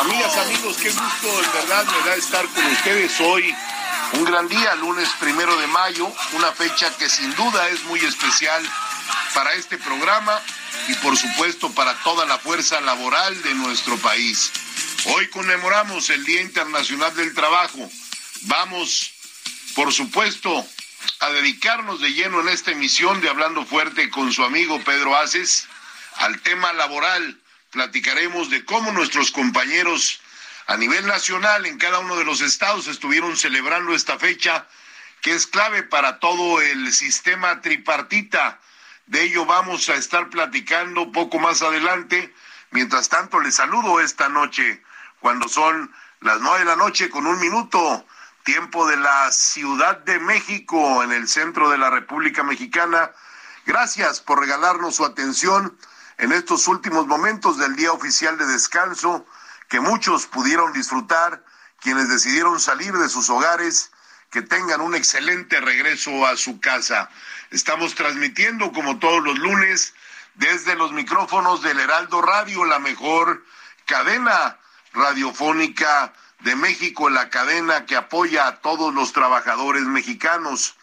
Amigas, amigos, qué gusto en verdad me da estar con ustedes hoy. Un gran día, lunes primero de mayo, una fecha que sin duda es muy especial para este programa y por supuesto para toda la fuerza laboral de nuestro país. Hoy conmemoramos el Día Internacional del Trabajo. Vamos, por supuesto, a dedicarnos de lleno en esta emisión de Hablando Fuerte con su amigo Pedro Aces al tema laboral. Platicaremos de cómo nuestros compañeros a nivel nacional en cada uno de los estados estuvieron celebrando esta fecha que es clave para todo el sistema tripartita. De ello vamos a estar platicando poco más adelante. Mientras tanto, les saludo esta noche cuando son las nueve de la noche con un minuto, tiempo de la Ciudad de México, en el centro de la República Mexicana. Gracias por regalarnos su atención en estos últimos momentos del día oficial de descanso que muchos pudieron disfrutar, quienes decidieron salir de sus hogares, que tengan un excelente regreso a su casa. Estamos transmitiendo como todos los lunes desde los micrófonos del Heraldo Radio, la mejor cadena radiofónica de México, la cadena que apoya a todos los trabajadores mexicanos.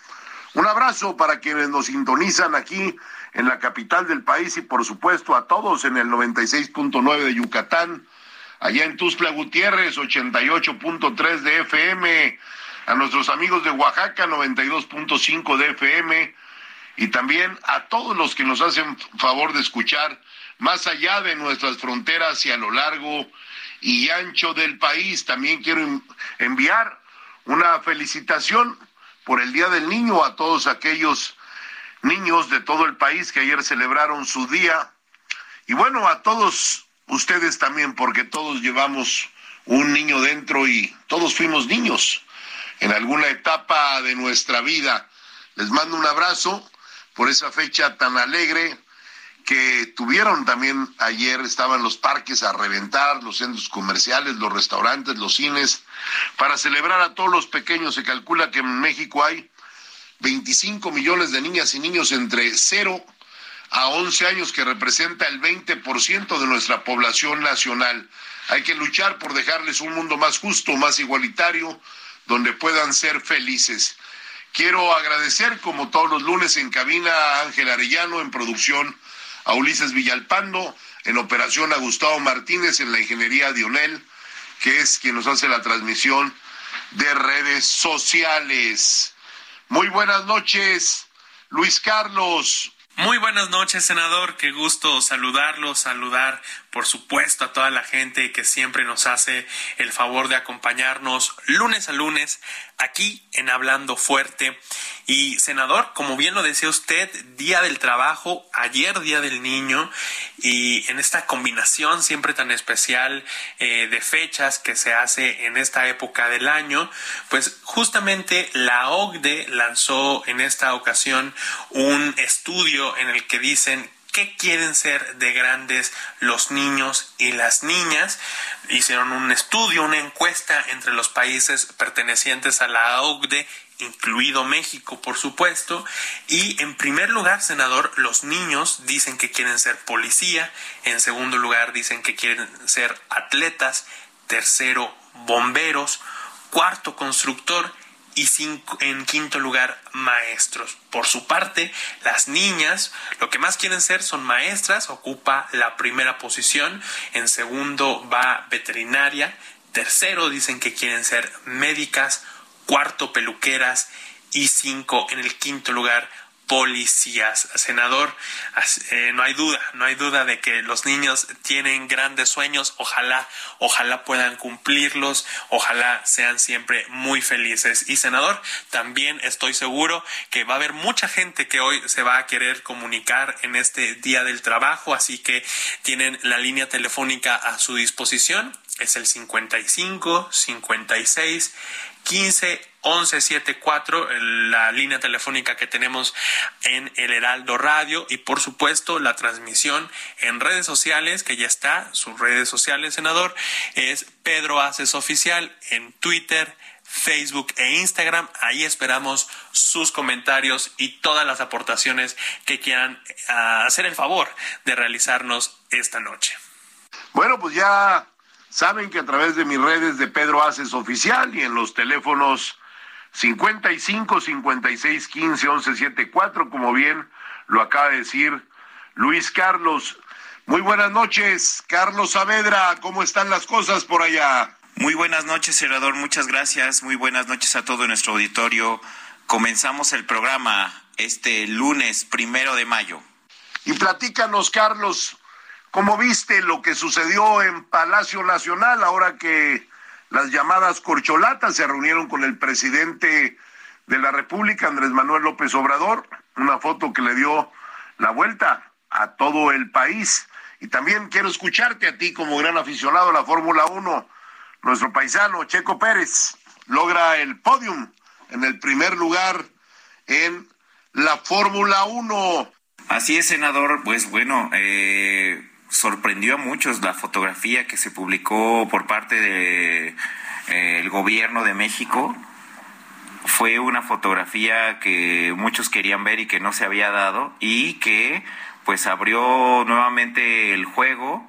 Un abrazo para quienes nos sintonizan aquí en la capital del país y por supuesto a todos en el 96.9 de Yucatán, allá en Tuzla Gutiérrez 88.3 de FM, a nuestros amigos de Oaxaca 92.5 de FM y también a todos los que nos hacen favor de escuchar más allá de nuestras fronteras y a lo largo y ancho del país. También quiero enviar una felicitación por el Día del Niño a todos aquellos niños de todo el país que ayer celebraron su día. Y bueno, a todos ustedes también, porque todos llevamos un niño dentro y todos fuimos niños en alguna etapa de nuestra vida. Les mando un abrazo por esa fecha tan alegre que tuvieron también ayer, estaban los parques a reventar, los centros comerciales, los restaurantes, los cines, para celebrar a todos los pequeños. Se calcula que en México hay 25 millones de niñas y niños entre 0 a 11 años, que representa el 20% de nuestra población nacional. Hay que luchar por dejarles un mundo más justo, más igualitario, donde puedan ser felices. Quiero agradecer, como todos los lunes en cabina, a Ángel Arellano en producción, a Ulises Villalpando, en operación a Gustavo Martínez en la ingeniería Dionel, que es quien nos hace la transmisión de redes sociales. Muy buenas noches, Luis Carlos. Muy buenas noches, senador. Qué gusto saludarlo, saludar, por supuesto, a toda la gente que siempre nos hace el favor de acompañarnos lunes a lunes aquí en Hablando Fuerte. Y senador, como bien lo decía usted, Día del Trabajo, ayer Día del Niño, y en esta combinación siempre tan especial eh, de fechas que se hace en esta época del año, pues justamente la OCDE lanzó en esta ocasión un estudio en el que dicen qué quieren ser de grandes los niños y las niñas. Hicieron un estudio, una encuesta entre los países pertenecientes a la OCDE incluido México, por supuesto. Y en primer lugar, senador, los niños dicen que quieren ser policía. En segundo lugar, dicen que quieren ser atletas. Tercero, bomberos. Cuarto, constructor y cinco, en quinto lugar maestros. Por su parte, las niñas lo que más quieren ser son maestras, ocupa la primera posición, en segundo va veterinaria, tercero dicen que quieren ser médicas, cuarto peluqueras. Y cinco en el quinto lugar policías. Senador, eh, no hay duda, no hay duda de que los niños tienen grandes sueños, ojalá, ojalá puedan cumplirlos, ojalá sean siempre muy felices. Y senador, también estoy seguro que va a haber mucha gente que hoy se va a querer comunicar en este día del trabajo, así que tienen la línea telefónica a su disposición. Es el 55 56 15 1174, la línea telefónica que tenemos en el Heraldo Radio y por supuesto la transmisión en redes sociales, que ya está, sus redes sociales, senador, es Pedro Aces Oficial en Twitter, Facebook e Instagram. Ahí esperamos sus comentarios y todas las aportaciones que quieran ah, hacer el favor de realizarnos esta noche. Bueno, pues ya saben que a través de mis redes de Pedro Aces Oficial y en los teléfonos 55 56 15 11 74, como bien lo acaba de decir Luis Carlos. Muy buenas noches, Carlos Saavedra, ¿cómo están las cosas por allá? Muy buenas noches, senador, muchas gracias. Muy buenas noches a todo nuestro auditorio. Comenzamos el programa este lunes primero de mayo. Y platícanos, Carlos, ¿cómo viste lo que sucedió en Palacio Nacional ahora que las llamadas corcholatas se reunieron con el presidente de la República, Andrés Manuel López Obrador, una foto que le dio la vuelta a todo el país. Y también quiero escucharte a ti como gran aficionado a la Fórmula 1. Nuestro paisano Checo Pérez logra el podium en el primer lugar en la Fórmula 1. Así es, senador. Pues bueno, eh, sorprendió a muchos la fotografía que se publicó por parte del de, eh, gobierno de México. Fue una fotografía que muchos querían ver y que no se había dado y que pues abrió nuevamente el juego.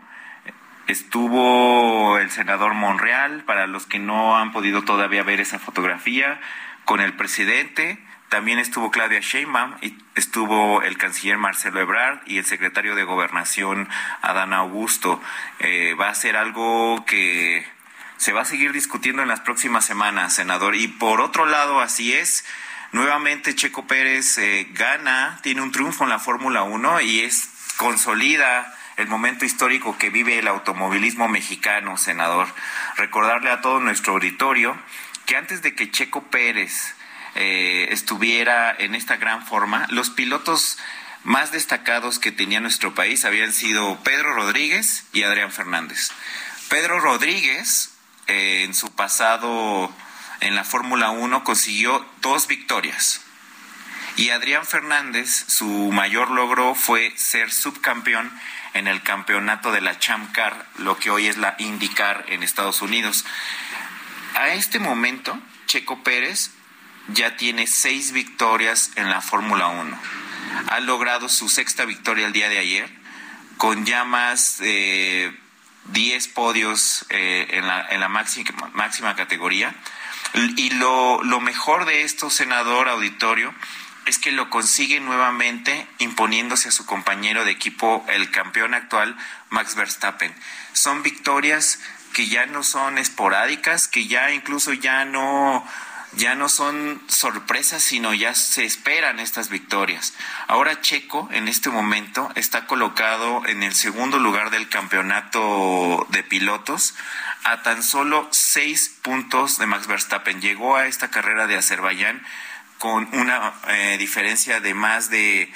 Estuvo el senador Monreal, para los que no han podido todavía ver esa fotografía, con el presidente, también estuvo Claudia Sheinbaum y estuvo el canciller Marcelo Ebrard y el secretario de Gobernación Adán Augusto. Eh, va a ser algo que se va a seguir discutiendo en las próximas semanas, senador. Y por otro lado, así es. Nuevamente Checo Pérez eh, gana, tiene un triunfo en la Fórmula 1 y es consolida el momento histórico que vive el automovilismo mexicano, senador. Recordarle a todo nuestro auditorio que antes de que Checo Pérez eh, estuviera en esta gran forma. Los pilotos más destacados que tenía nuestro país habían sido Pedro Rodríguez y Adrián Fernández. Pedro Rodríguez, eh, en su pasado en la Fórmula 1, consiguió dos victorias. Y Adrián Fernández, su mayor logro fue ser subcampeón en el campeonato de la Champ Car, lo que hoy es la IndyCar en Estados Unidos. A este momento, Checo Pérez ya tiene seis victorias en la Fórmula 1. Ha logrado su sexta victoria el día de ayer, con ya más de 10 podios eh, en, la, en la máxima, máxima categoría. Y lo, lo mejor de esto, senador auditorio, es que lo consigue nuevamente imponiéndose a su compañero de equipo, el campeón actual, Max Verstappen. Son victorias que ya no son esporádicas, que ya incluso ya no ya no son sorpresas, sino ya se esperan estas victorias. Ahora Checo en este momento está colocado en el segundo lugar del campeonato de pilotos a tan solo seis puntos de Max Verstappen. Llegó a esta carrera de Azerbaiyán con una eh, diferencia de más de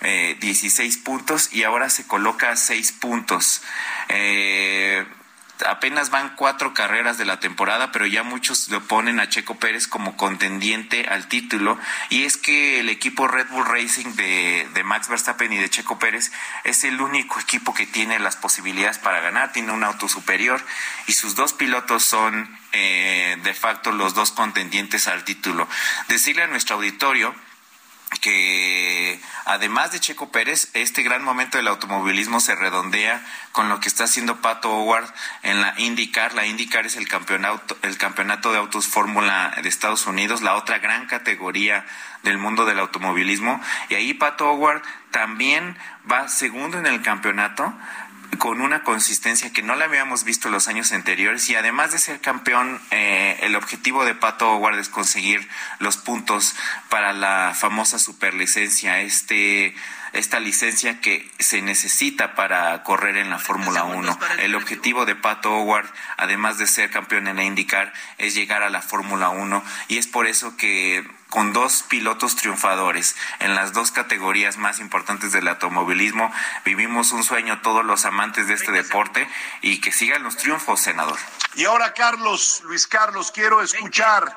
eh, 16 puntos y ahora se coloca a seis puntos. Eh, apenas van cuatro carreras de la temporada, pero ya muchos le ponen a Checo Pérez como contendiente al título. Y es que el equipo Red Bull Racing de, de Max Verstappen y de Checo Pérez es el único equipo que tiene las posibilidades para ganar, tiene un auto superior y sus dos pilotos son eh, de facto los dos contendientes al título. Decirle a nuestro auditorio que además de Checo Pérez, este gran momento del automovilismo se redondea con lo que está haciendo Pato Howard en la IndyCar. La IndyCar es el campeonato, el campeonato de autos Fórmula de Estados Unidos, la otra gran categoría del mundo del automovilismo. Y ahí Pato Howard también va segundo en el campeonato con una consistencia que no la habíamos visto los años anteriores y además de ser campeón, eh, el objetivo de Pato Howard es conseguir los puntos para la famosa superlicencia, este esta licencia que se necesita para correr en la Fórmula 1. El objetivo de Pato Howard, además de ser campeón en la IndyCar, es llegar a la Fórmula 1 y es por eso que con dos pilotos triunfadores en las dos categorías más importantes del automovilismo. Vivimos un sueño todos los amantes de este deporte y que sigan los triunfos, senador. Y ahora, Carlos, Luis Carlos, quiero escuchar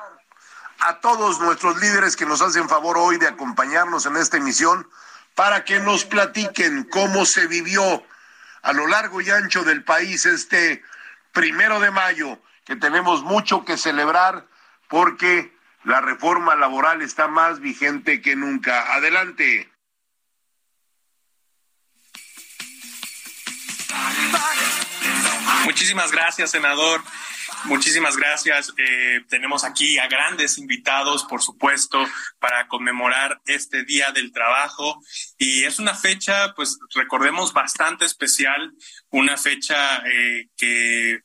a todos nuestros líderes que nos hacen favor hoy de acompañarnos en esta emisión para que nos platiquen cómo se vivió a lo largo y ancho del país este primero de mayo, que tenemos mucho que celebrar porque la reforma laboral está más vigente que nunca. Adelante. Muchísimas gracias, senador. Muchísimas gracias. Eh, tenemos aquí a grandes invitados, por supuesto, para conmemorar este Día del Trabajo. Y es una fecha, pues recordemos, bastante especial, una fecha eh, que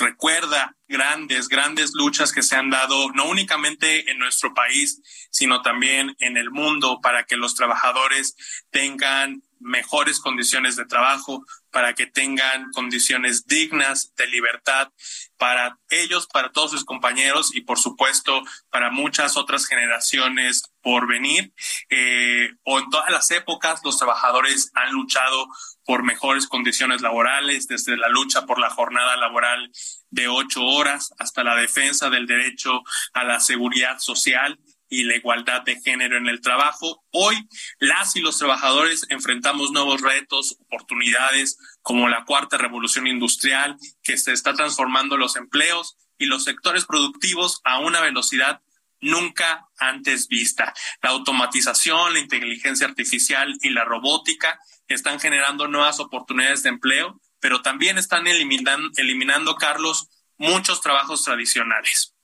recuerda grandes, grandes luchas que se han dado, no únicamente en nuestro país, sino también en el mundo, para que los trabajadores tengan mejores condiciones de trabajo, para que tengan condiciones dignas de libertad para ellos, para todos sus compañeros y por supuesto para muchas otras generaciones por venir. Eh, o en todas las épocas los trabajadores han luchado por mejores condiciones laborales, desde la lucha por la jornada laboral de ocho horas hasta la defensa del derecho a la seguridad social y la igualdad de género en el trabajo. Hoy las y los trabajadores enfrentamos nuevos retos, oportunidades como la cuarta revolución industrial que se está transformando los empleos y los sectores productivos a una velocidad nunca antes vista. La automatización, la inteligencia artificial y la robótica están generando nuevas oportunidades de empleo, pero también están eliminando, eliminando Carlos, muchos trabajos tradicionales.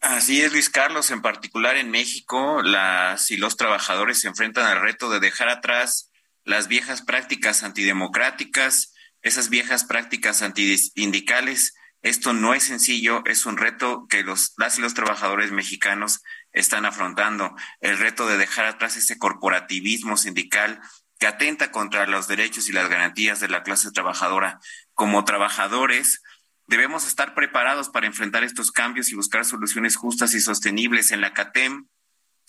Así es, Luis Carlos. En particular en México, las y los trabajadores se enfrentan al reto de dejar atrás las viejas prácticas antidemocráticas, esas viejas prácticas antindicales. Esto no es sencillo, es un reto que los, las y los trabajadores mexicanos están afrontando. El reto de dejar atrás ese corporativismo sindical que atenta contra los derechos y las garantías de la clase trabajadora. Como trabajadores, Debemos estar preparados para enfrentar estos cambios y buscar soluciones justas y sostenibles. En la CATEM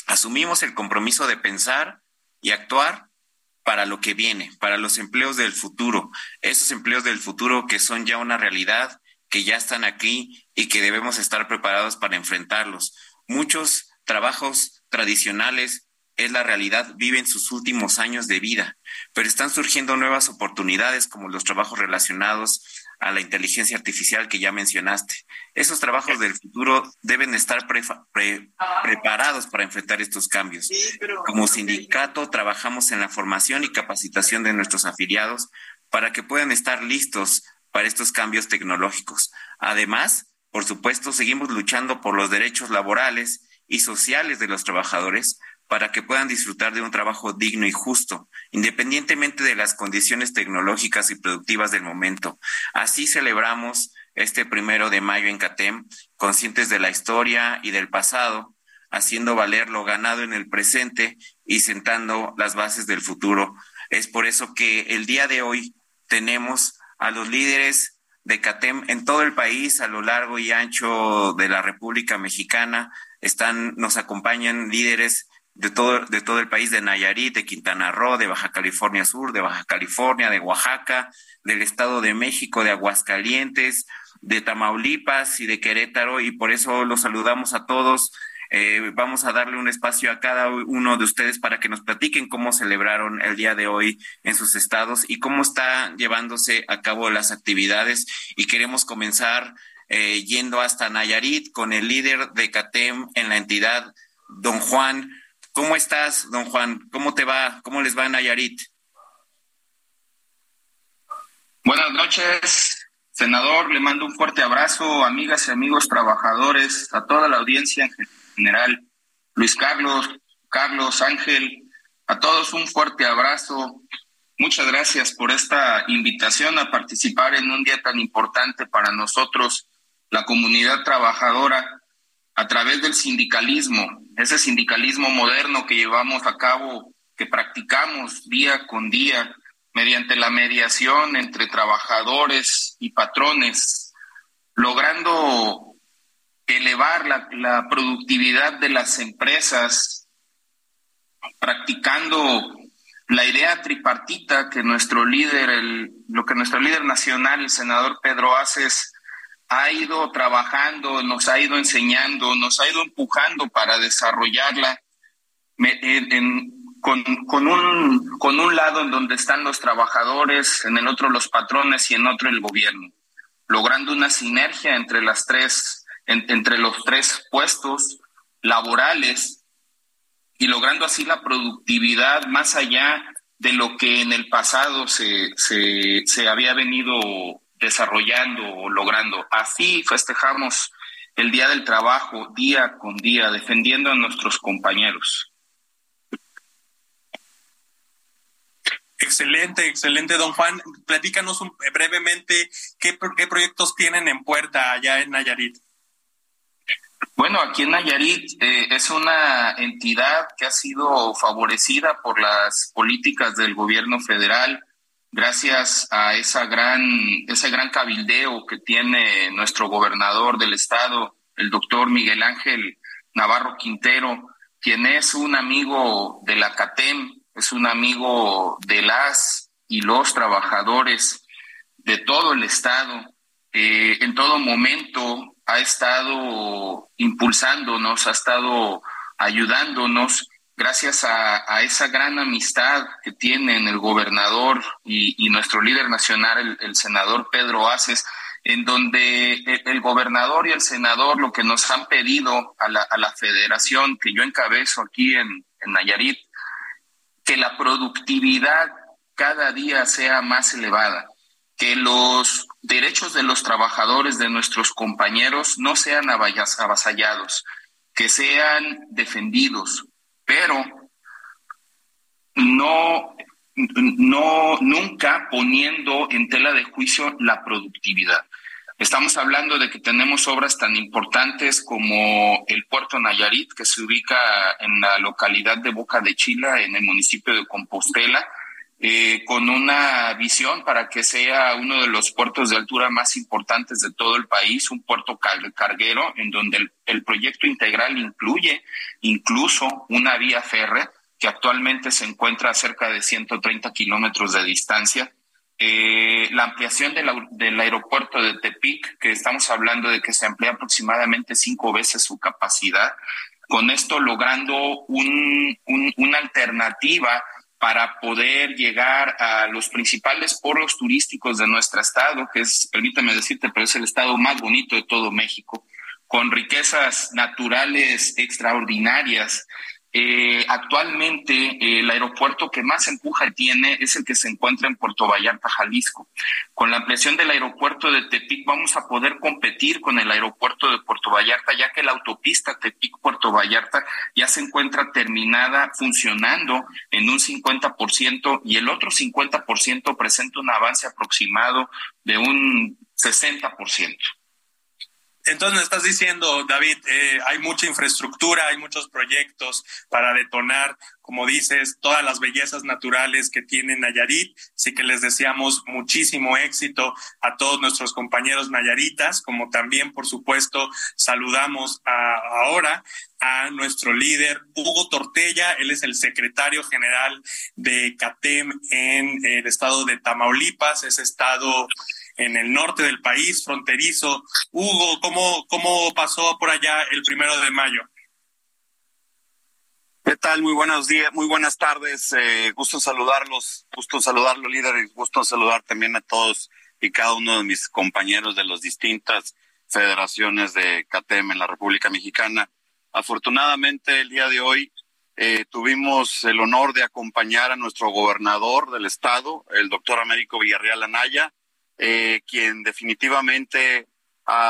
asumimos el compromiso de pensar y actuar para lo que viene, para los empleos del futuro, esos empleos del futuro que son ya una realidad, que ya están aquí y que debemos estar preparados para enfrentarlos. Muchos trabajos tradicionales es la realidad, viven sus últimos años de vida, pero están surgiendo nuevas oportunidades como los trabajos relacionados a la inteligencia artificial que ya mencionaste. Esos trabajos del futuro deben estar preparados para enfrentar estos cambios. Como sindicato trabajamos en la formación y capacitación de nuestros afiliados para que puedan estar listos para estos cambios tecnológicos. Además, por supuesto, seguimos luchando por los derechos laborales y sociales de los trabajadores para que puedan disfrutar de un trabajo digno y justo, independientemente de las condiciones tecnológicas y productivas del momento. Así celebramos este primero de mayo en CATEM, conscientes de la historia y del pasado, haciendo valer lo ganado en el presente y sentando las bases del futuro. Es por eso que el día de hoy tenemos a los líderes de CATEM en todo el país, a lo largo y ancho de la República Mexicana. Están, nos acompañan líderes de todo, de todo el país, de Nayarit, de Quintana Roo, de Baja California Sur, de Baja California, de Oaxaca, del Estado de México, de Aguascalientes, de Tamaulipas y de Querétaro, y por eso los saludamos a todos. Eh, vamos a darle un espacio a cada uno de ustedes para que nos platiquen cómo celebraron el día de hoy en sus estados y cómo están llevándose a cabo las actividades. Y queremos comenzar eh, yendo hasta Nayarit con el líder de CATEM en la entidad, don Juan. ¿Cómo estás, don Juan? ¿Cómo te va? ¿Cómo les va en Nayarit? Buenas noches, senador. Le mando un fuerte abrazo, amigas y amigos trabajadores, a toda la audiencia en general. Luis Carlos, Carlos, Ángel, a todos un fuerte abrazo. Muchas gracias por esta invitación a participar en un día tan importante para nosotros, la comunidad trabajadora a través del sindicalismo, ese sindicalismo moderno que llevamos a cabo, que practicamos día con día mediante la mediación entre trabajadores y patrones, logrando elevar la, productividad de las empresas, practicando la idea tripartita que nuestro líder, el, lo que nuestro líder nacional, el senador Pedro Aces, ha ido trabajando, nos ha ido enseñando, nos ha ido empujando para desarrollarla. Con un lado en donde están los trabajadores, en el otro los patrones y en otro el gobierno, logrando una sinergia entre las tres, entre los tres puestos laborales y logrando así la productividad más allá de lo que en el pasado se, se, se había venido desarrollando o logrando. Así festejamos el Día del Trabajo día con día, defendiendo a nuestros compañeros. Excelente, excelente, don Juan. Platícanos brevemente qué, qué proyectos tienen en puerta allá en Nayarit. Bueno, aquí en Nayarit eh, es una entidad que ha sido favorecida por las políticas del gobierno federal gracias a esa gran, ese gran cabildeo que tiene nuestro gobernador del estado, el doctor Miguel Ángel Navarro Quintero, quien es un amigo de la CATEM, es un amigo de las y los trabajadores de todo el estado. Eh, en todo momento ha estado impulsándonos, ha estado ayudándonos gracias a, esa gran amistad que tienen el gobernador y, nuestro líder nacional, el, senador Pedro Aces, en donde el, gobernador y el senador lo que nos han pedido a la, federación que yo encabezo aquí en, en Nayarit, que la productividad cada día sea más elevada, que los derechos de los trabajadores, de nuestros compañeros, no sean avasallados, que sean defendidos, pero no, no, nunca poniendo en tela de juicio la productividad. Estamos hablando de que tenemos obras tan importantes como el puerto Nayarit, que se ubica en la localidad de Boca de Chila, en el municipio de Compostela, eh, con una visión para que sea uno de los puertos de altura más importantes de todo el país, un puerto carguero, en donde el, proyecto integral incluye incluso una vía férrea que actualmente se encuentra a cerca de 130 kilómetros de distancia. Eh, la ampliación del aeropuerto de Tepic, que estamos hablando de que se amplía aproximadamente cinco veces su capacidad, con esto logrando un, una alternativa para poder llegar a los principales polos turísticos de nuestro estado, que es, permítame decirte, pero es el estado más bonito de todo México, con riquezas naturales extraordinarias, eh, actualmente eh, el aeropuerto que más empuja tiene es el que se encuentra en Puerto Vallarta, Jalisco. Con la ampliación del aeropuerto de Tepic vamos a poder competir con el aeropuerto de Puerto Vallarta, ya que la autopista Tepic-Puerto Vallarta ya se encuentra terminada, funcionando en un 50% y el otro 50% presenta un avance aproximado de un 60%. Entonces me estás diciendo, David, eh, hay mucha infraestructura, hay muchos proyectos para detonar, como dices, todas las bellezas naturales que tiene Nayarit. Así que les deseamos muchísimo éxito a todos nuestros compañeros nayaritas, como también, por supuesto, saludamos ahora a nuestro líder Hugo Tortella. Él es el secretario general de CATEM en el estado de Tamaulipas, ese estado en el norte del país, fronterizo. Hugo, ¿cómo, cómo pasó por allá el primero de mayo? ¿Qué tal? Muy buenos días, muy buenas tardes. Eh, gusto saludarlos, gusto saludarlo, líder, y gusto saludar también a todos y cada uno de mis compañeros de las distintas federaciones de CATEM en la República Mexicana. Afortunadamente, el día de hoy eh, tuvimos el honor de acompañar a nuestro gobernador del estado, el doctor Américo Villarreal Anaya, eh, quien definitivamente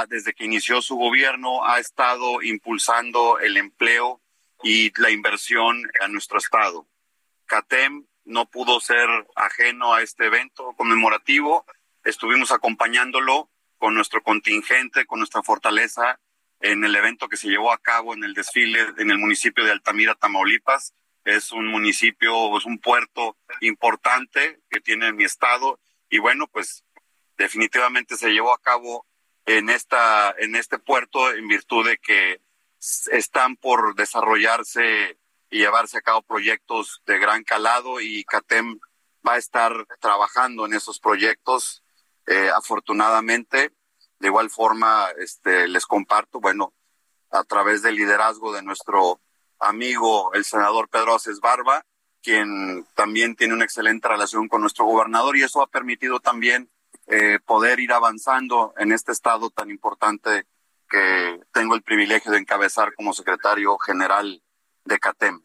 desde que inició su gobierno ha estado impulsando el empleo y la inversión a nuestro estado. CATEM no pudo ser ajeno a este evento conmemorativo. Estuvimos acompañándolo con nuestro contingente, con nuestra fortaleza en el evento que se llevó a cabo en el desfile en el municipio de Altamira, Tamaulipas. Es un municipio, es un puerto importante que tiene mi estado y bueno, pues definitivamente se llevó a cabo en esta en este puerto en virtud de que están por desarrollarse y llevarse a cabo proyectos de gran calado y CATEM va a estar trabajando en esos proyectos eh, afortunadamente. De igual forma este les comparto bueno a través del liderazgo de nuestro amigo el senador Pedro Aces Barba quien también tiene una excelente relación con nuestro gobernador y eso ha permitido también eh, poder ir avanzando en este estado tan importante que tengo el privilegio de encabezar como secretario general de CATEM.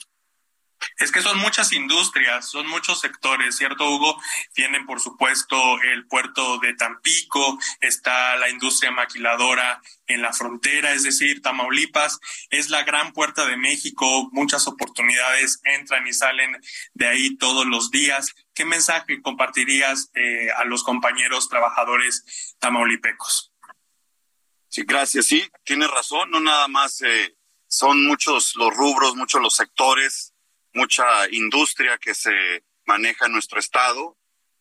Es que son muchas industrias, son muchos sectores, ¿cierto, Hugo? Tienen, por supuesto, el puerto de Tampico, está la industria maquiladora en la frontera, es decir, Tamaulipas es la gran puerta de México, muchas oportunidades entran y salen de ahí todos los días. ¿Qué mensaje compartirías eh, a los compañeros trabajadores tamaulipecos? Sí, gracias. Sí, tienes razón, no nada más eh, son muchos los rubros, muchos los sectores mucha industria que se maneja en nuestro estado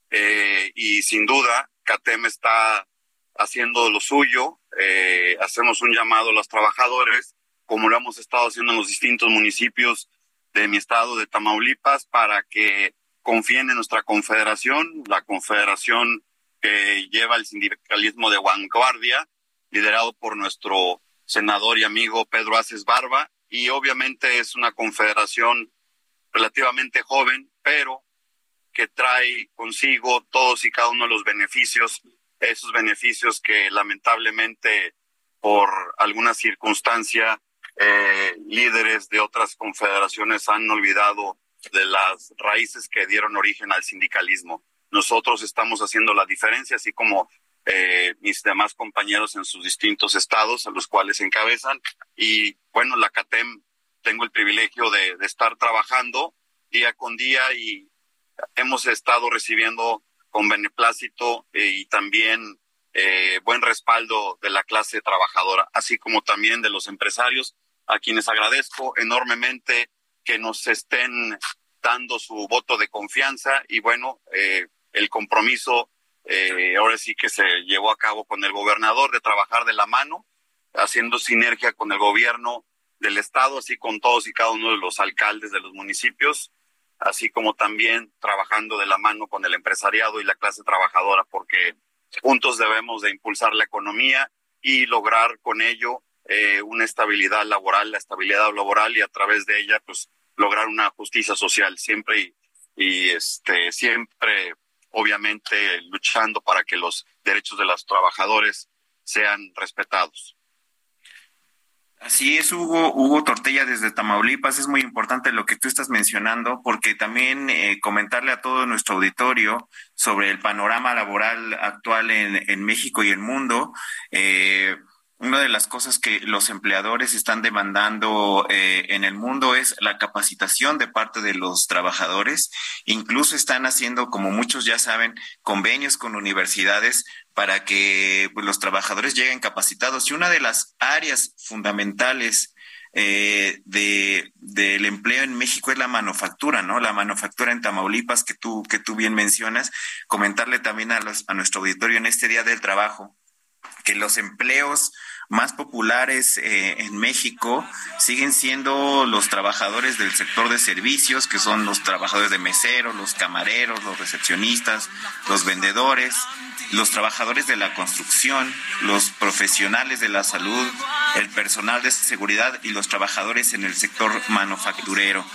eh, y sin duda CATEM está haciendo lo suyo. Hacemos un llamado a los trabajadores, como lo hemos estado haciendo en los distintos municipios de mi estado de Tamaulipas, para que confíen en nuestra confederación, la confederación que lleva el sindicalismo de vanguardia, liderado por nuestro senador y amigo Pedro Aces Barba, y obviamente es una confederación relativamente joven, pero que trae consigo todos y cada uno de los beneficios, esos beneficios que lamentablemente por alguna circunstancia eh, líderes de otras confederaciones han olvidado de las raíces que dieron origen al sindicalismo. Nosotros estamos haciendo la diferencia, así como eh, mis demás compañeros en sus distintos estados a los cuales encabezan. Y bueno, la CATEM tengo el privilegio de, estar trabajando día con día y hemos estado recibiendo con beneplácito eh, y también eh, buen respaldo de la clase trabajadora, así como también de los empresarios, a quienes agradezco enormemente que nos estén dando su voto de confianza y bueno, eh, el compromiso ahora sí que se llevó a cabo con el gobernador de trabajar de la mano, haciendo sinergia con el gobierno del Estado, así con todos y cada uno de los alcaldes de los municipios, así como también trabajando de la mano con el empresariado y la clase trabajadora, porque juntos debemos de impulsar la economía y lograr con ello eh, una estabilidad laboral, la estabilidad laboral y a través de ella, pues, lograr una justicia social, siempre y, y este, siempre, obviamente, luchando para que los derechos de los trabajadores sean respetados. Así es, Hugo, Hugo Tortella desde Tamaulipas. Es muy importante lo que tú estás mencionando, porque también eh, comentarle a todo nuestro auditorio sobre el panorama laboral actual en, en México y el mundo. Eh, una de las cosas que los empleadores están demandando eh, en el mundo es la capacitación de parte de los trabajadores. Incluso están haciendo, como muchos ya saben, convenios con universidades para que pues, los trabajadores lleguen capacitados. Y una de las áreas fundamentales eh, de, del empleo en México es la manufactura, ¿no? La manufactura en Tamaulipas que tú, que tú bien mencionas. Comentarle también a, los, a nuestro auditorio en este Día del Trabajo que los empleos más populares eh, en México siguen siendo los trabajadores del sector de servicios, que son los trabajadores de meseros, los camareros, los recepcionistas, los vendedores, los trabajadores de la construcción, los profesionales de la salud, el personal de seguridad y los trabajadores en el sector manufacturero.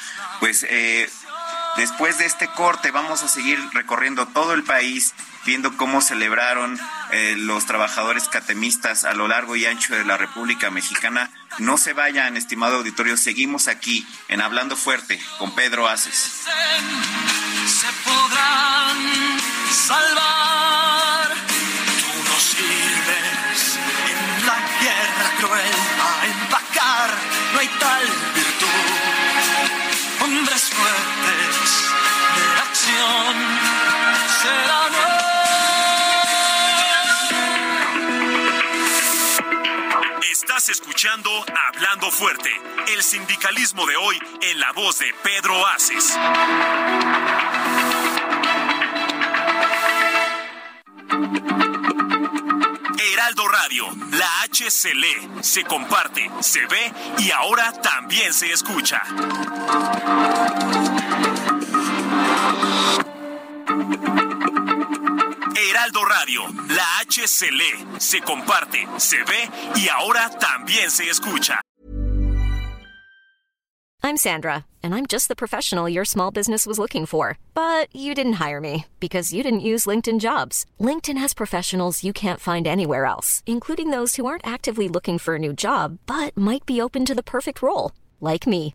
Pues eh, después de este corte vamos a seguir recorriendo todo el país viendo cómo celebraron eh, los trabajadores catemistas a lo largo y ancho de la República Mexicana. No se vayan, estimado auditorio, seguimos aquí en Hablando Fuerte con Pedro Aces. Se podrán salvar, tú no sirves en la guerra cruel a empacar, no hay tal virtud. Hombres fuertes Estás escuchando Hablando Fuerte, el sindicalismo de hoy en la voz de Pedro Aces. Heraldo Radio, la H se lee, se comparte, se ve y ahora también se escucha. Heraldo Radio, la H se lee, se comparte, se ve y ahora también se escucha. I'm Sandra, and I'm just the professional your small business was looking for. But you didn't hire me because you didn't use LinkedIn jobs. LinkedIn has professionals you can't find anywhere else, including those who aren't actively looking for a new job but might be open to the perfect role, like me.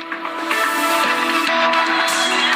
De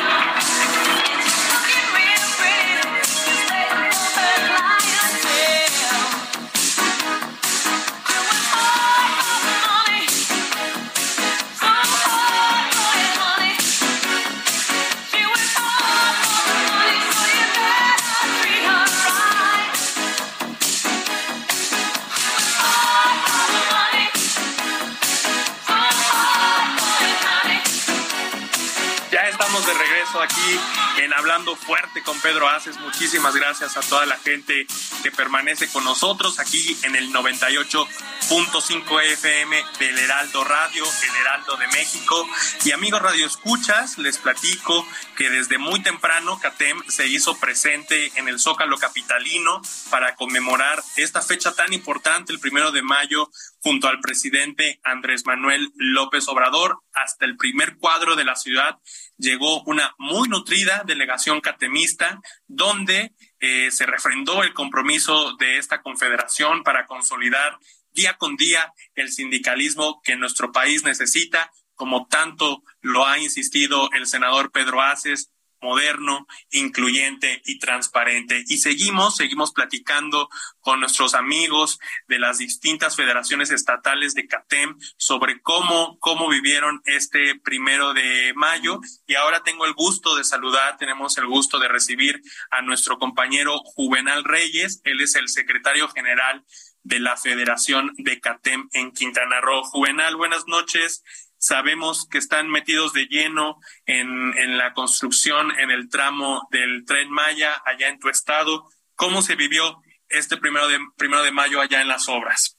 regreso aquí en Hablando Fuerte con Pedro Aces. Muchísimas gracias a toda la gente que permanece con nosotros aquí en el 98.5 FM del Heraldo Radio, el Heraldo de México. Y amigos Radio Escuchas, les platico que desde muy temprano CATEM se hizo presente en el Zócalo Capitalino para conmemorar esta fecha tan importante, el primero de mayo, junto al presidente Andrés Manuel López Obrador. Hasta el primer cuadro de la ciudad llegó una muy nutrida delegación catemista donde eh, se refrendó el compromiso de esta confederación para consolidar día con día el sindicalismo que nuestro país necesita, como tanto lo ha insistido el senador Pedro Aces moderno, incluyente y transparente. Y seguimos, seguimos platicando con nuestros amigos de las distintas federaciones estatales de CATEM sobre cómo, cómo vivieron este primero de mayo. Y ahora tengo el gusto de saludar, tenemos el gusto de recibir a nuestro compañero Juvenal Reyes. Él es el secretario general de la Federación de CATEM en Quintana Roo. Juvenal, buenas noches. Sabemos que están metidos de lleno en, en la construcción, en el tramo del tren Maya allá en tu estado. ¿Cómo se vivió este primero de, primero de mayo allá en las obras?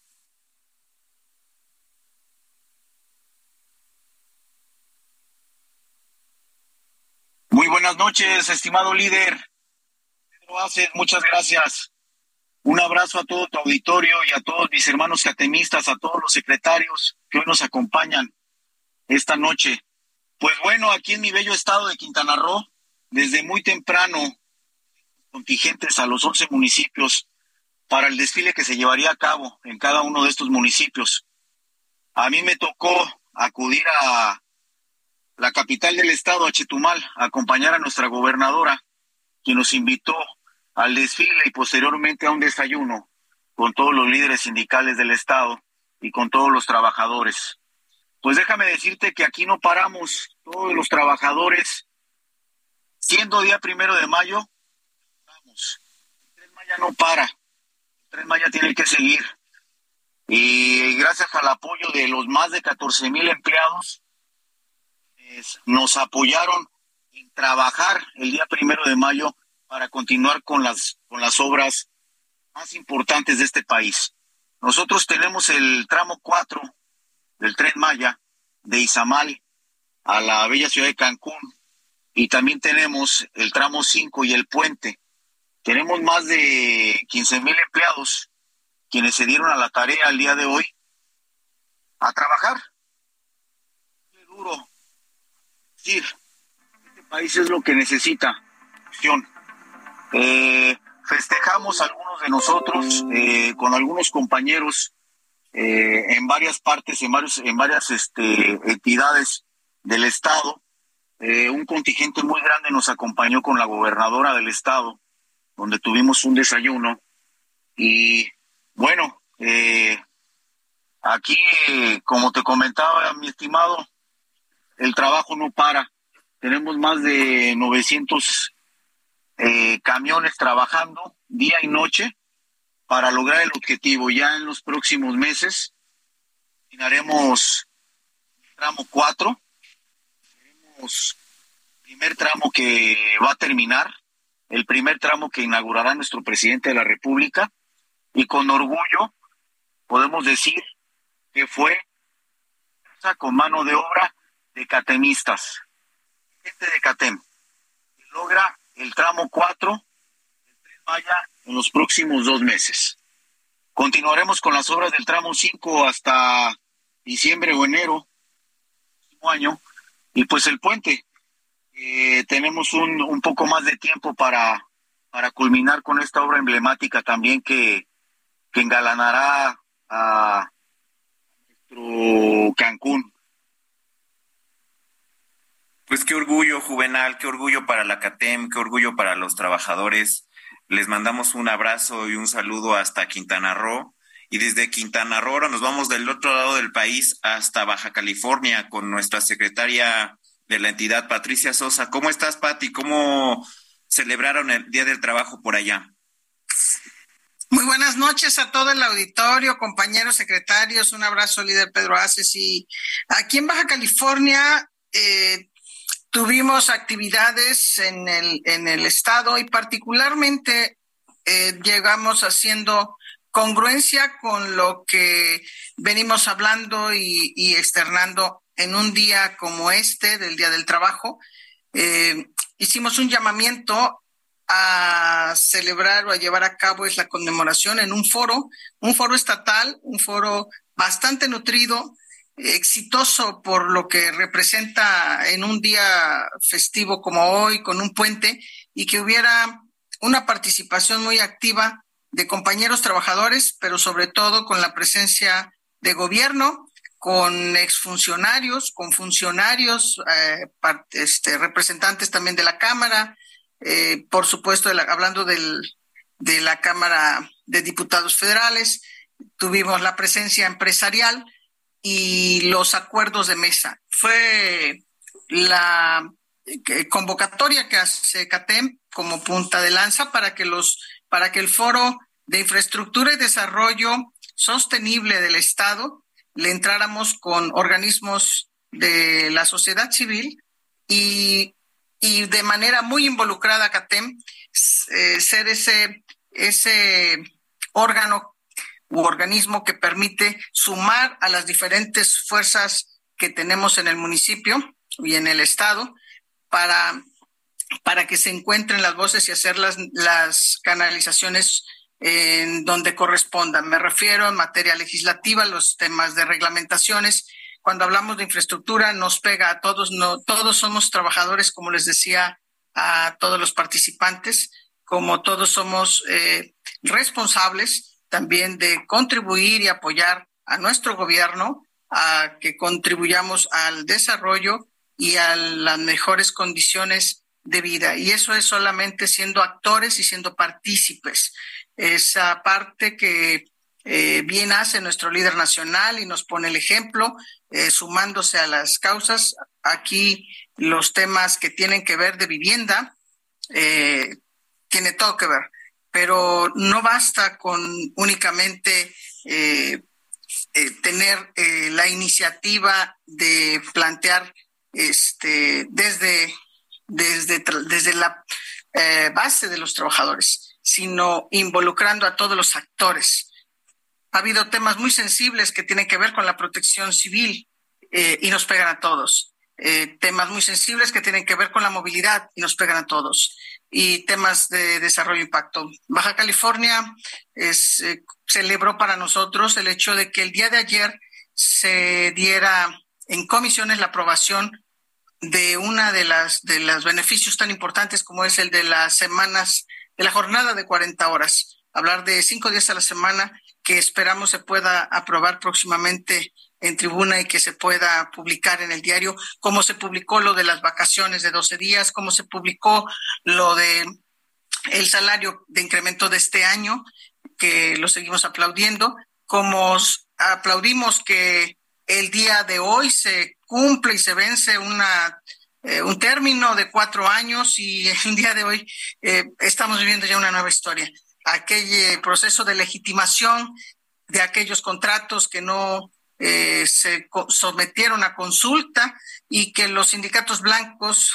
Muy buenas noches, estimado líder. Muchas gracias. Un abrazo a todo tu auditorio y a todos mis hermanos catemistas, a todos los secretarios que hoy nos acompañan esta noche. Pues bueno, aquí en mi bello estado de Quintana Roo, desde muy temprano, contingentes a los 11 municipios para el desfile que se llevaría a cabo en cada uno de estos municipios. A mí me tocó acudir a la capital del estado, a Chetumal, a acompañar a nuestra gobernadora, quien nos invitó al desfile y posteriormente a un desayuno con todos los líderes sindicales del estado y con todos los trabajadores. Pues déjame decirte que aquí no paramos, todos los trabajadores, siendo día primero de mayo, vamos, el tren Maya no para, el tren Maya tiene que seguir. Y gracias al apoyo de los más de 14 mil empleados, nos apoyaron en trabajar el día primero de mayo para continuar con las, con las obras más importantes de este país. Nosotros tenemos el tramo 4 del tren Maya de Izamal a la bella ciudad de Cancún y también tenemos el tramo 5 y el puente. Tenemos más de 15 mil empleados quienes se dieron a la tarea el día de hoy a trabajar. Qué duro. Decir, este país es lo que necesita. Eh, festejamos algunos de nosotros eh, con algunos compañeros eh, en varias partes, en varios, en varias este, entidades del estado. un contingente muy grande nos acompañó con la gobernadora del estado, donde tuvimos un desayuno. Y bueno, aquí, como te comentaba, mi estimado, el trabajo no para. Tenemos más de 900 eh, camiones trabajando día y noche para lograr el objetivo. Ya en los próximos meses terminaremos tramo 4. Tenemos primer tramo que va a terminar, el primer tramo que inaugurará nuestro presidente de la República y con orgullo podemos decir que fue con mano de obra de catemistas, gente de Catem, que logra el tramo 4 del Maya en los próximos dos meses. Continuaremos con las obras del tramo 5 hasta diciembre o enero próximo año. Y pues el puente, eh, tenemos un, un poco más de tiempo para, para culminar con esta obra emblemática también que, que engalanará a nuestro Cancún pues qué orgullo, Juvenal, qué orgullo para la CATEM, qué orgullo para los trabajadores. Les mandamos un abrazo y un saludo hasta Quintana Roo. Y desde Quintana Roo ahora nos vamos del otro lado del país hasta Baja California con nuestra secretaria de la entidad, Patricia Sosa. ¿Cómo estás, Pati? ¿Cómo celebraron el Día del Trabajo por allá? Muy buenas noches a todo el auditorio, compañeros secretarios. Un abrazo, líder Pedro Aces. Y aquí en Baja California eh, Tuvimos actividades en el, en el estado y particularmente eh, llegamos haciendo congruencia con lo que venimos hablando y, externando en un día como este, del Día del Trabajo. Eh, hicimos un llamamiento a celebrar o a llevar a cabo es la conmemoración en un foro, un foro estatal, un foro bastante nutrido, exitoso por lo que representa en un día festivo como hoy, con un puente, y que hubiera una participación muy activa de compañeros trabajadores, pero sobre todo con la presencia de gobierno, con exfuncionarios, con funcionarios, eh, este, representantes también de la Cámara, eh, por supuesto, hablando del, de la Cámara de Diputados Federales, tuvimos la presencia empresarial, y los acuerdos de mesa. Fue la eh, convocatoria que hace CATEM como punta de lanza para que los para que el foro de infraestructura y desarrollo sostenible del Estado le entráramos con organismos de la sociedad civil y, y de manera muy involucrada CATEM eh, ser ese ese órgano u organismo que permite sumar a las diferentes fuerzas que tenemos en el municipio y en el estado para, para que se encuentren las voces y hacer las, canalizaciones en donde corresponda. Me refiero en materia legislativa, los temas de reglamentaciones. Cuando hablamos de infraestructura, nos pega a todos, no, todos somos trabajadores, como les decía a todos los participantes, como todos somos eh, responsables también de contribuir y apoyar a nuestro gobierno a que contribuyamos al desarrollo y a las mejores condiciones de vida. Y eso es solamente siendo actores y siendo partícipes. Esa parte que eh, bien hace nuestro líder nacional y nos pone el ejemplo, eh, sumándose a las causas. Aquí los temas que tienen que ver de vivienda, eh, tiene todo que ver, pero no basta con únicamente tener la iniciativa de plantear este, desde desde, desde la eh, base de los trabajadores, sino involucrando a todos los actores. Ha habido temas muy sensibles que tienen que ver con la protección civil eh, y nos pegan a todos. Eh, temas muy sensibles que tienen que ver con la movilidad y nos pegan a todos. Y temas de desarrollo e impacto. Baja California es, celebró para nosotros el hecho de que el día de ayer se diera en comisiones la aprobación de una de las de los beneficios tan importantes como es el de las semanas de la jornada de 40 horas. Hablar de cinco días a la semana que esperamos se pueda aprobar próximamente en tribuna y que se pueda publicar en el diario, como se publicó lo de las vacaciones de 12 días, como se publicó lo de el salario de incremento de este año, que lo seguimos aplaudiendo, como aplaudimos que el día de hoy se cumple y se vence una eh, un término de cuatro años y el día de hoy eh, estamos viviendo ya una nueva historia. Aquel eh, proceso de legitimación de aquellos contratos que no se sometieron a consulta y que los sindicatos blancos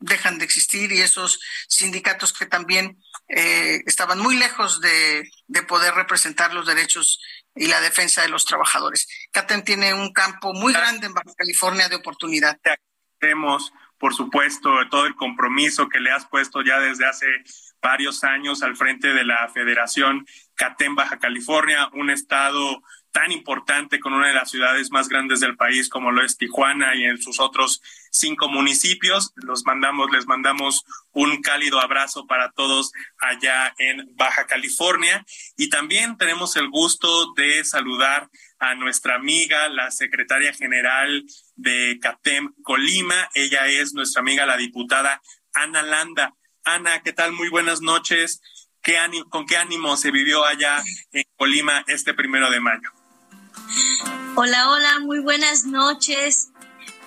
dejan de existir y esos sindicatos que también estaban muy lejos de, de poder representar los derechos y la defensa de los trabajadores. CATEM tiene un campo muy grande en Baja California de oportunidad. Tenemos, por supuesto, todo el compromiso que le has puesto ya desde hace varios años al frente de la Federación CATEM Baja California, un estado tan importante con una de las ciudades más grandes del país como lo es Tijuana y en sus otros cinco municipios. Los mandamos, les mandamos un cálido abrazo para todos allá en Baja California y también tenemos el gusto de saludar a nuestra amiga, la secretaria general de CATEM Colima. Ella es nuestra amiga, la diputada Ana Landa. Ana, ¿qué tal? Muy buenas noches. ¿Qué ¿Con qué ánimo se vivió allá en Colima este primero de mayo? Hola, hola, muy buenas noches.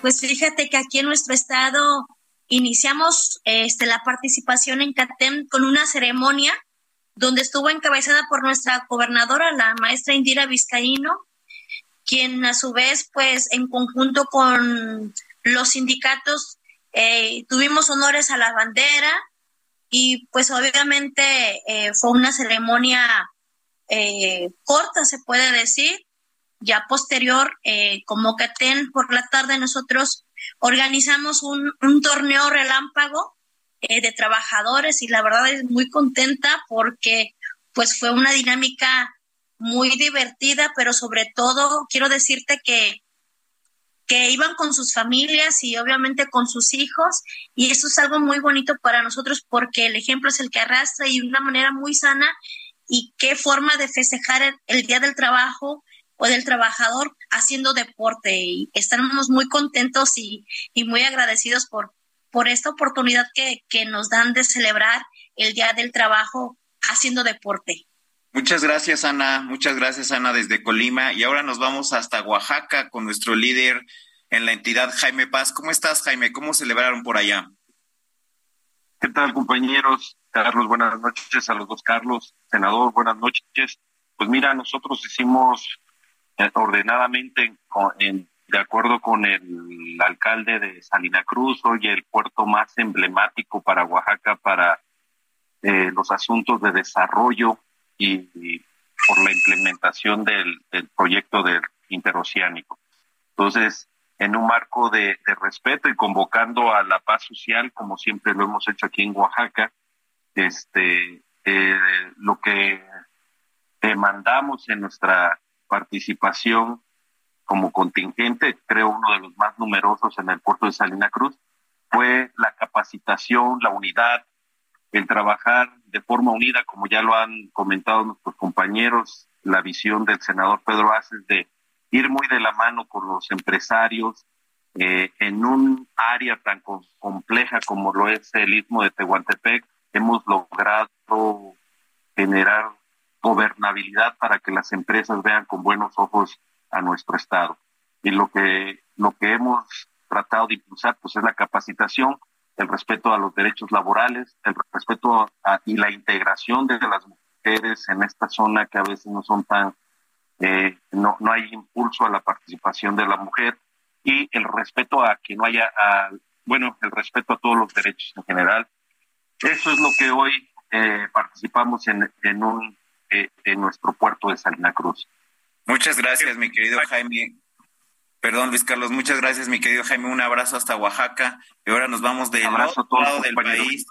Pues fíjate que aquí en nuestro estado iniciamos este, la participación en CATEM con una ceremonia donde estuvo encabezada por nuestra gobernadora, la maestra Indira Vizcaíno, quien a su vez, pues en conjunto con los sindicatos, eh, tuvimos honores a la bandera y pues obviamente eh, fue una ceremonia eh, corta, se puede decir, ya posterior, eh, como CATEN por la tarde nosotros organizamos un, torneo relámpago eh, de trabajadores y la verdad es muy contenta porque pues fue una dinámica muy divertida, pero sobre todo quiero decirte que que iban con sus familias y obviamente con sus hijos y eso es algo muy bonito para nosotros porque el ejemplo es el que arrastra y de una manera muy sana y qué forma de festejar el Día del Trabajo o del trabajador haciendo deporte y estamos muy contentos y, muy agradecidos por, por esta oportunidad que, que nos dan de celebrar el Día del Trabajo haciendo deporte. Muchas gracias, Ana. Muchas gracias, Ana, desde Colima. Y ahora nos vamos hasta Oaxaca con nuestro líder en la entidad, Jaime Paz. ¿Cómo estás, Jaime? ¿Cómo celebraron por allá? ¿Qué tal, compañeros? Carlos, buenas noches. A los dos, Carlos. Senador, buenas noches. Pues mira, nosotros hicimos ordenadamente de acuerdo con el alcalde de Salina Cruz, hoy el puerto más emblemático para Oaxaca para eh, los asuntos de desarrollo y, por la implementación del, proyecto del interoceánico. Entonces, en un marco de, respeto y convocando a la paz social, como siempre lo hemos hecho aquí en Oaxaca, este, eh, lo que demandamos en nuestra participación como contingente, creo uno de los más numerosos en el puerto de Salina Cruz, fue la capacitación, la unidad, el trabajar de forma unida, como ya lo han comentado nuestros compañeros, la visión del senador Pedro Aces de ir muy de la mano con los empresarios eh, en un área tan compleja como lo es el istmo de Tehuantepec, hemos logrado generar gobernabilidad para que las empresas vean con buenos ojos a nuestro estado. Y lo que lo que hemos tratado de impulsar pues es la capacitación, el respeto a los derechos laborales, el respeto y la integración de las mujeres en esta zona que a veces no son tan eh, no, no hay impulso a la participación de la mujer y el respeto a que no haya, bueno, el respeto a todos los derechos en general. Eso es lo que hoy eh, participamos en, en, un, eh, en nuestro puerto de Salina Cruz. Muchas gracias, mi querido Jaime. Perdón, Luis Carlos, muchas gracias, mi querido Jaime. Un abrazo hasta Oaxaca. Y ahora nos vamos del otro lado del país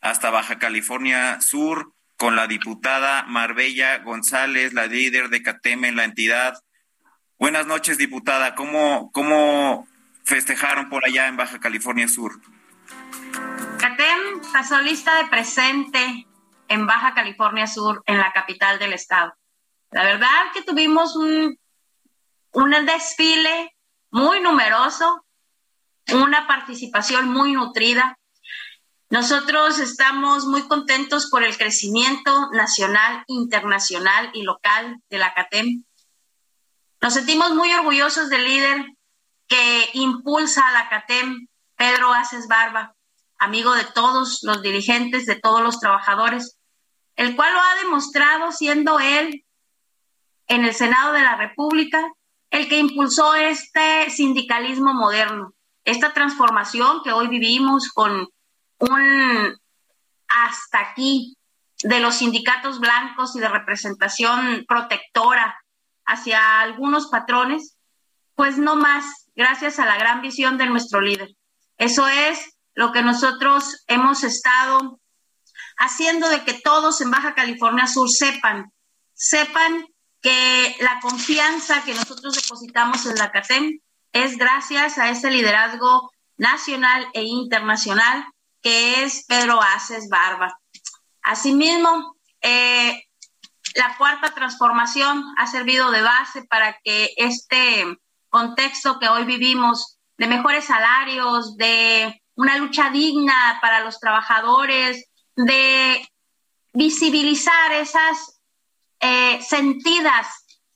hasta Baja California Sur con la diputada Marbella González, la líder de CATEM en la entidad. Buenas noches, diputada. ¿Cómo, cómo festejaron por allá en Baja California Sur? CATEM pasó lista de presente en Baja California Sur, en la capital del estado. La verdad que tuvimos un, un desfile muy numeroso, una participación muy nutrida. Nosotros estamos muy contentos por el crecimiento nacional, internacional y local de la CATEM. Nos sentimos muy orgullosos del líder que impulsa a la CATEM, Pedro Aces Barba, amigo de todos los dirigentes, de todos los trabajadores, el cual lo ha demostrado siendo él en el Senado de la República el que impulsó este sindicalismo moderno, esta transformación que hoy vivimos con un hasta aquí de los sindicatos blancos y de representación protectora hacia algunos patrones, pues no más, gracias a la gran visión de nuestro líder. Eso es lo que nosotros hemos estado haciendo de que todos en Baja California Sur sepan, sepan que la confianza que nosotros depositamos en la CATEM es gracias a ese liderazgo nacional e internacional que es Pedro Aces Barba. Asimismo, eh, la cuarta transformación ha servido de base para que este contexto que hoy vivimos de mejores salarios, de una lucha digna para los trabajadores, de visibilizar esas eh, sentidas,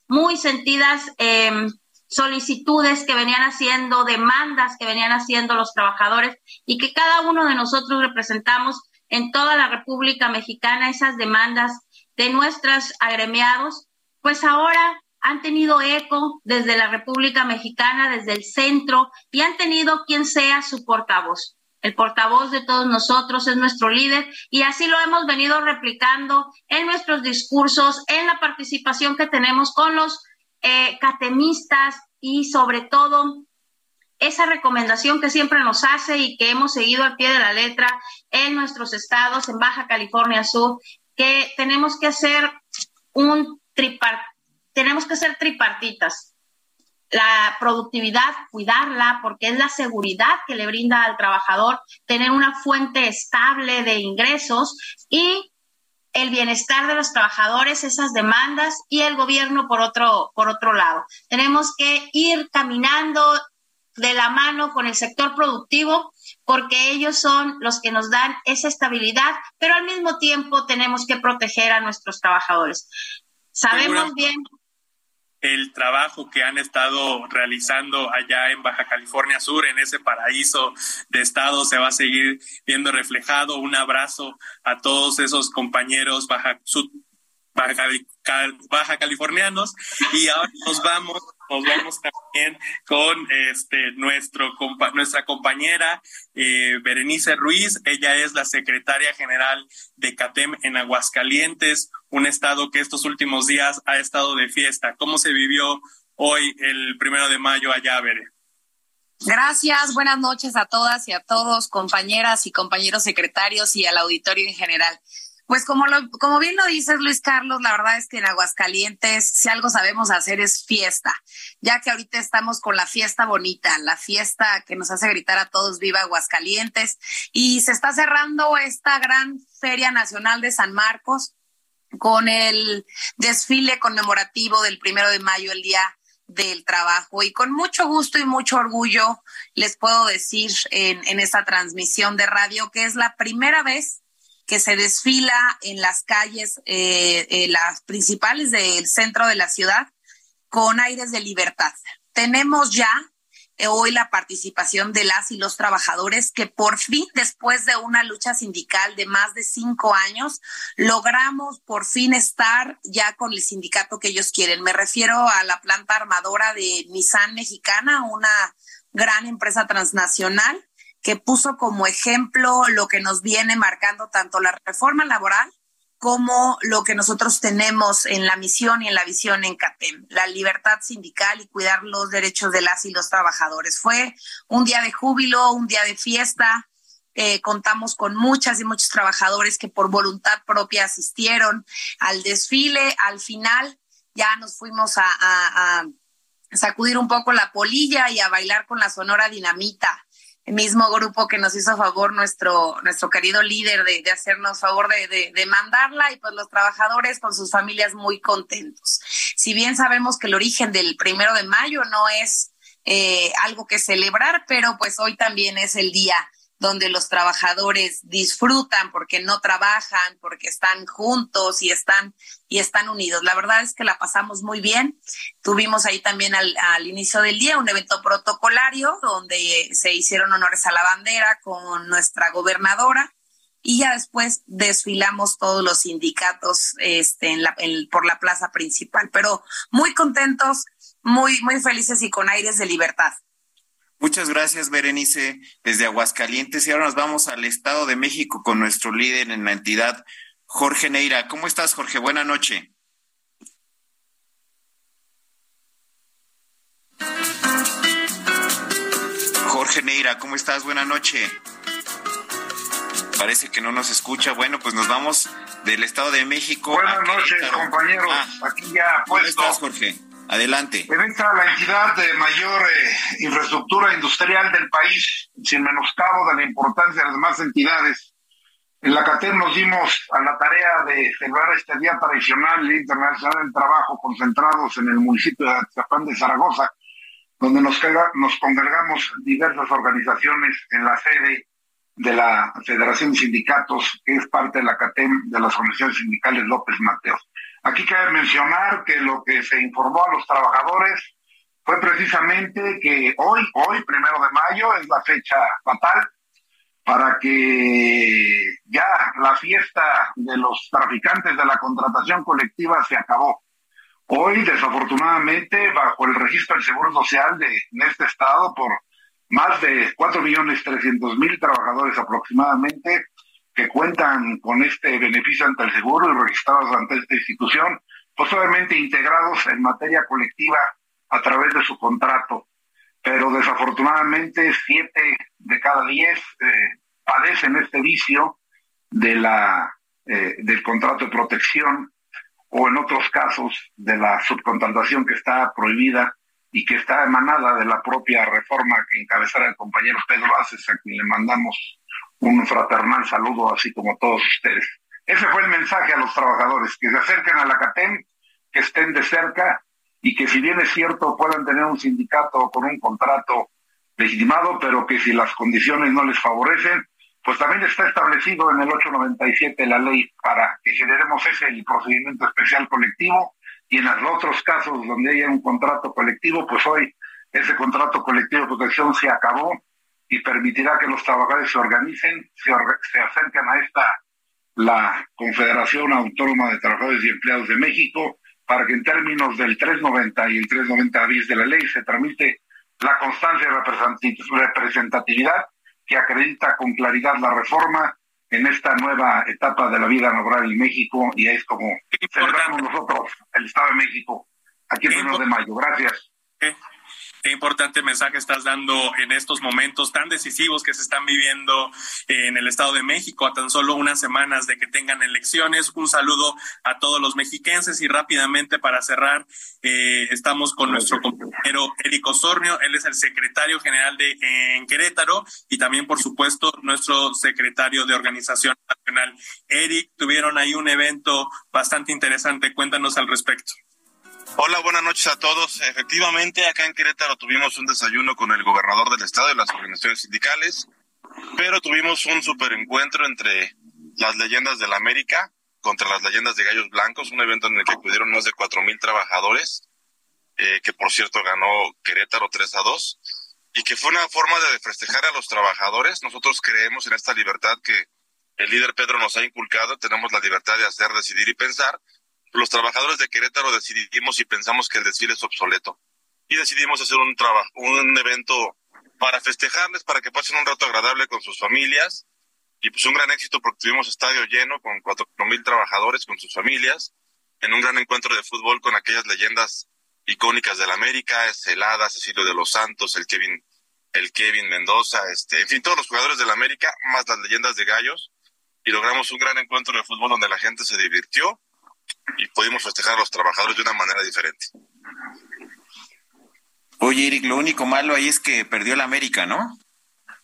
muy sentidas em, solicitudes que venían haciendo, demandas que venían haciendo los trabajadores y que cada uno de nosotros representamos en toda la República Mexicana esas demandas de nuestros agremiados, pues ahora han tenido eco desde la República Mexicana, desde el centro, y han tenido quien sea su portavoz. El portavoz de todos nosotros es nuestro líder y así lo hemos venido replicando en nuestros discursos, en la participación que tenemos con los eh, catemistas y sobre todo esa recomendación que siempre nos hace y que hemos seguido al pie de la letra en nuestros estados, en Baja California Sur, que tenemos que hacer un tripart tenemos que ser tripartitas. La productividad, cuidarla, porque es la seguridad que le brinda al trabajador tener una fuente estable de ingresos y el bienestar de los trabajadores, esas demandas y el gobierno por otro, por otro lado. Tenemos que ir caminando de la mano con el sector productivo porque ellos son los que nos dan esa estabilidad, pero al mismo tiempo tenemos que proteger a nuestros trabajadores. Sabemos bien el trabajo que han estado realizando allá en Baja California Sur, en ese paraíso de estado, se va a seguir viendo reflejado. Un abrazo a todos esos compañeros baja, baja, baja californianos y ahora nos vamos nos vamos también con este nuestro nuestra compañera eh, Berenice Ruiz. Ella es la secretaria general de CATEM en Aguascalientes, un estado que estos últimos días ha estado de fiesta. ¿Cómo se vivió hoy el primero de mayo allá, Bere? Gracias, buenas noches a todas y a todos, compañeras y compañeros secretarios y al auditorio en general. Pues como, lo, como bien lo dices, Luis Carlos, la verdad es que en Aguascalientes, si algo sabemos hacer es fiesta, ya que ahorita estamos con la fiesta bonita, la fiesta que nos hace gritar a todos viva Aguascalientes, y se está cerrando esta gran Feria Nacional de San Marcos con el desfile conmemorativo del primero de mayo, el Día del Trabajo. Y con mucho gusto y mucho orgullo les puedo decir en, en esta transmisión de radio que es la primera vez que se desfila en las calles, eh, eh, las principales del centro de la ciudad, con aires de libertad. Tenemos ya eh, hoy la participación de las y los trabajadores que por fin, después de una lucha sindical de más de cinco años, logramos por fin estar ya con el sindicato que ellos quieren. Me refiero a la planta armadora de Nissan Mexicana, una gran empresa transnacional que puso como ejemplo lo que nos viene marcando tanto la reforma laboral como lo que nosotros tenemos en la misión y en la visión en CATEM, la libertad sindical y cuidar los derechos de las y los trabajadores. Fue un día de júbilo, un día de fiesta. Eh, contamos con muchas y muchos trabajadores que por voluntad propia asistieron al desfile. Al final ya nos fuimos a, a sacudir un poco la polilla y a bailar con la sonora dinamita mismo grupo que nos hizo favor nuestro, nuestro querido líder de, de hacernos favor de, de, mandarla y pues los trabajadores con sus familias muy contentos. Si bien sabemos que el origen del primero de mayo no es eh, algo que celebrar, pero pues hoy también es el día donde los trabajadores disfrutan porque no trabajan, porque están juntos y están y están unidos. La verdad es que la pasamos muy bien. Tuvimos ahí también al, al inicio del día un evento protocolario donde se hicieron honores a la bandera con nuestra gobernadora y ya después desfilamos todos los sindicatos este, en la, por la plaza principal. Pero muy contentos, muy, muy felices y con aires de libertad. Muchas gracias, Berenice, desde Aguascalientes. Y ahora nos vamos al Estado de México con nuestro líder en la entidad, Jorge Neira. ¿Cómo estás, Jorge? Buena noche. Jorge Neira, ¿cómo estás? Buena noche. Parece que no nos escucha. Bueno, pues nos vamos del Estado de México. Buenas noches, compañeros. Ah, Aquí ya puesto. ¿Cómo estás, Jorge? Adelante. En esta la entidad de mayor eh, infraestructura industrial del país, sin menoscabo de la importancia de las demás entidades. En la CATEM nos dimos a la tarea de celebrar este Día Tradicional Internacional del Trabajo concentrados en el municipio de Atizapán de Zaragoza, donde nos, nos congregamos diversas organizaciones en la sede de la Federación de Sindicatos, que es parte de la CATEM de las organizaciones sindicales López Mateos. Aquí cabe mencionar que lo que se informó a los trabajadores fue precisamente que hoy, hoy, primero de mayo, es la fecha fatal para que ya la fiesta de los traficantes de la contratación colectiva se acabó. Hoy, desafortunadamente, bajo el registro del Seguro Social de en este estado, por más de cuatro millones trescientos mil trabajadores aproximadamente, que cuentan con este beneficio ante el seguro y registrados ante esta institución, pues obviamente integrados en materia colectiva a través de su contrato. Pero desafortunadamente siete de cada diez eh, padecen este vicio de la, eh, del contrato de protección o en otros casos de la subcontratación que está prohibida y que está emanada de la propia reforma que encabezara el compañero Pedro Aces, a quien le mandamos un fraternal saludo, así como todos ustedes. Ese fue el mensaje a los trabajadores, que se acerquen a la CATEM, que estén de cerca y que si bien es cierto puedan tener un sindicato con un contrato legitimado, pero que si las condiciones no les favorecen, pues también está establecido en el 897 la ley para que generemos ese procedimiento especial colectivo y en los otros casos donde haya un contrato colectivo, pues hoy ese contrato colectivo de protección se acabó y permitirá que los trabajadores se organicen, se, se acerquen a esta, la Confederación Autónoma de Trabajadores y Empleados de México, para que en términos del 390 y el 390 bis de la ley se tramite la constancia de representatividad que acredita con claridad la reforma en esta nueva etapa de la vida laboral en México y es como celebramos nosotros el Estado de México aquí el 1 de mayo. Gracias. Qué importante mensaje estás dando en estos momentos tan decisivos que se están viviendo en el Estado de México a tan solo unas semanas de que tengan elecciones. Un saludo a todos los mexiquenses y rápidamente para cerrar, eh, estamos con nuestro compañero Eric Osornio. Él es el secretario general de en Querétaro y también, por supuesto, nuestro secretario de Organización Nacional. Eric, tuvieron ahí un evento bastante interesante. Cuéntanos al respecto. Hola, buenas noches a todos. Efectivamente, acá en Querétaro tuvimos un desayuno con el gobernador del estado y las organizaciones sindicales, pero tuvimos un super encuentro entre las leyendas de la América contra las leyendas de Gallos Blancos, un evento en el que acudieron más de cuatro mil trabajadores, eh, que por cierto ganó Querétaro 3 a 2, y que fue una forma de festejar a los trabajadores. Nosotros creemos en esta libertad que el líder Pedro nos ha inculcado, tenemos la libertad de hacer, decidir y pensar, los trabajadores de Querétaro decidimos y pensamos que el desfile es obsoleto. Y decidimos hacer un trabajo, un evento para festejarles, para que pasen un rato agradable con sus familias. Y pues un gran éxito porque tuvimos estadio lleno con cuatro mil trabajadores con sus familias, en un gran encuentro de fútbol con aquellas leyendas icónicas de la América, Celada, Cecilio de los Santos, el Kevin, el Kevin Mendoza, este, en fin, todos los jugadores de la América, más las leyendas de gallos, y logramos un gran encuentro de fútbol donde la gente se divirtió y pudimos festejar a los trabajadores de una manera diferente. Oye, Eric, lo único malo ahí es que perdió la América, ¿no?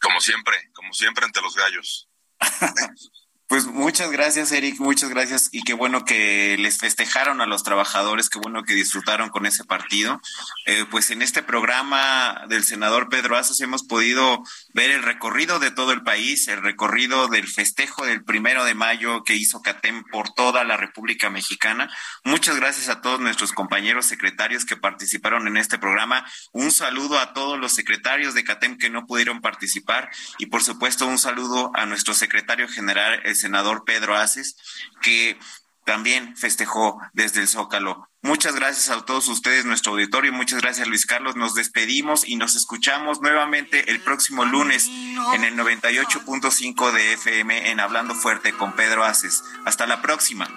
Como siempre, como siempre ante los gallos. Pues muchas gracias, Eric, muchas gracias y qué bueno que les festejaron a los trabajadores, qué bueno que disfrutaron con ese partido. Eh, pues en este programa del senador Pedro Azos hemos podido ver el recorrido de todo el país, el recorrido del festejo del primero de mayo que hizo CATEM por toda la República Mexicana. Muchas gracias a todos nuestros compañeros secretarios que participaron en este programa. Un saludo a todos los secretarios de CATEM que no pudieron participar y por supuesto un saludo a nuestro secretario general, senador Pedro Aces, que también festejó desde el Zócalo. Muchas gracias a todos ustedes, nuestro auditorio. Muchas gracias, Luis Carlos. Nos despedimos y nos escuchamos nuevamente el próximo lunes en el 98.5 de FM en Hablando Fuerte con Pedro Aces. Hasta la próxima.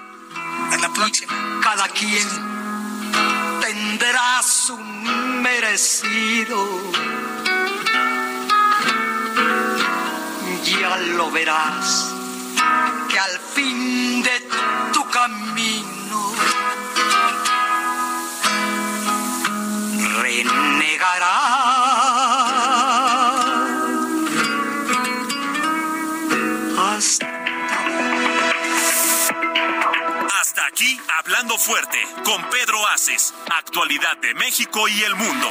Hasta la próxima. Cada quien tendrá su merecido ya lo verás que al fin de tu camino renegará. Hasta... Aquí, hablando fuerte, con Pedro Aces, actualidad de México y el mundo.